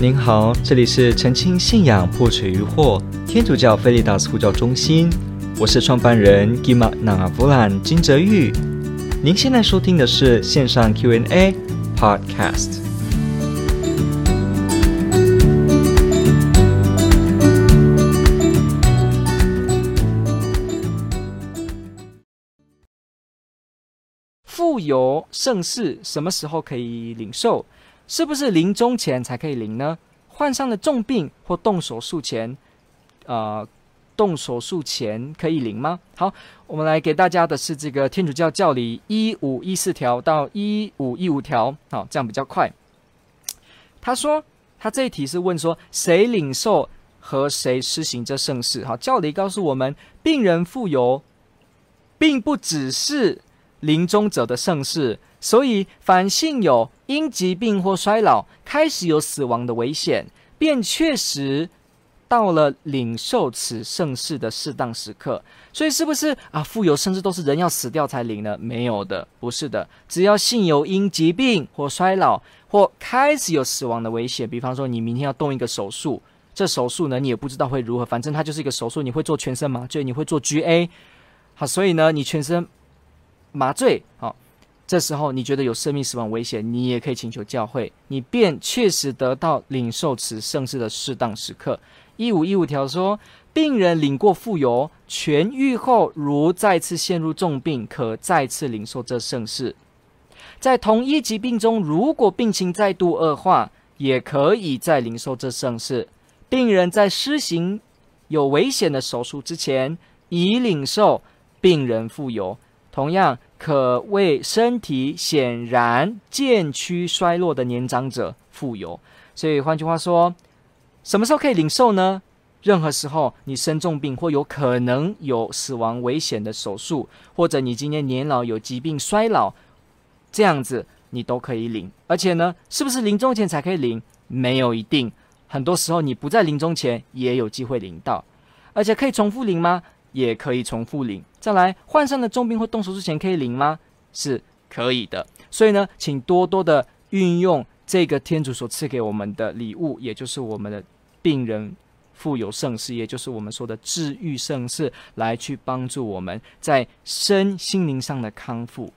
您好，这里是澄清信仰破除疑惑天主教菲利达斯呼叫中心，我是创办人 Gima Nangavulan 金泽玉。您现在收听的是线上 Q&A Podcast。富有圣事什么时候可以领受？是不是临终前才可以领呢？患上了重病或动手术前，呃，动手术前可以领吗？好，我们来给大家的是这个天主教教理一五一四条到一五一五条，好，这样比较快。他说，他这一题是问说，谁领受和谁施行这圣事？好，教理告诉我们，病人富有，并不只是临终者的圣事。所以，凡信友因疾病或衰老开始有死亡的危险，便确实到了领受此圣事的适当时刻。所以，是不是啊？富有甚至都是人要死掉才领呢？没有的，不是的。只要信友因疾病或衰老或开始有死亡的危险，比方说你明天要动一个手术，这手术呢你也不知道会如何，反正它就是一个手术，你会做全身麻醉，你会做 GA，好，所以呢你全身麻醉，好。这时候你觉得有生命死亡危险，你也可以请求教会，你便确实得到领受此圣事的适当时刻。一五一五条说，病人领过傅油，痊愈后如再次陷入重病，可再次领受这圣事。在同一疾病中，如果病情再度恶化，也可以再领受这圣事。病人在施行有危险的手术之前，已领受病人傅油。同样。可为身体显然渐趋衰弱的年长者富有，所以换句话说，什么时候可以领受呢？任何时候你生重病或有可能有死亡危险的手术，或者你今年年老有疾病衰老，这样子你都可以领。而且呢，是不是临终前才可以领？没有一定，很多时候你不在临终前也有机会领到，而且可以重复领吗？也可以重复领。再来，患上了重病或动手术前可以领吗？是可以的。所以呢，请多多的运用这个天主所赐给我们的礼物，也就是我们的病人富有圣事，也就是我们说的治愈圣事，来去帮助我们在身心灵上的康复。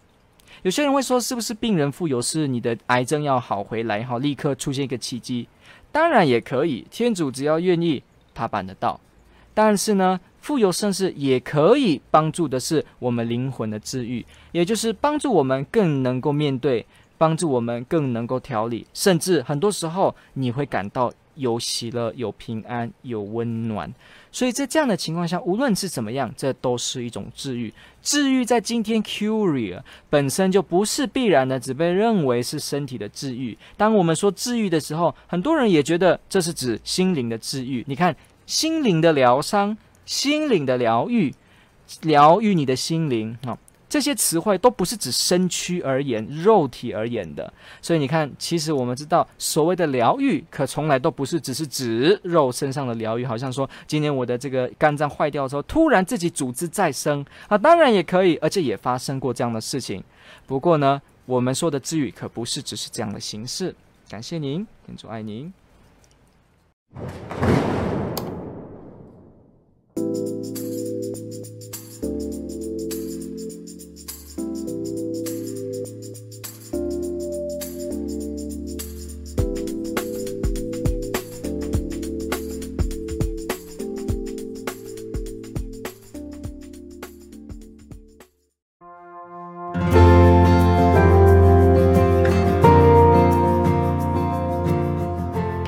有些人会说，是不是病人富有是你的癌症要好回来，好立刻出现一个奇迹？当然也可以，天主只要愿意，他办得到。但是呢，富有甚至也可以帮助的是我们灵魂的治愈，也就是帮助我们更能够面对，帮助我们更能够调理，甚至很多时候你会感到有喜乐、有平安、有温暖。所以在这样的情况下，无论是怎么样，这都是一种治愈。治愈在今天 Curia 本身就不是必然的，只被认为是身体的治愈。当我们说治愈的时候，很多人也觉得这是指心灵的治愈。你看。心灵的疗伤，心灵的疗愈，疗愈你的心灵啊、这些词汇都不是指身躯而言、肉体而言的。所以你看，其实我们知道，所谓的疗愈，可从来都不是只是指肉身上的疗愈。好像说，今天我的这个肝脏坏掉的时候，突然自己组织再生啊，当然也可以，而且也发生过这样的事情。不过呢，我们说的治愈，可不是只是这样的形式。感谢您，天主爱您。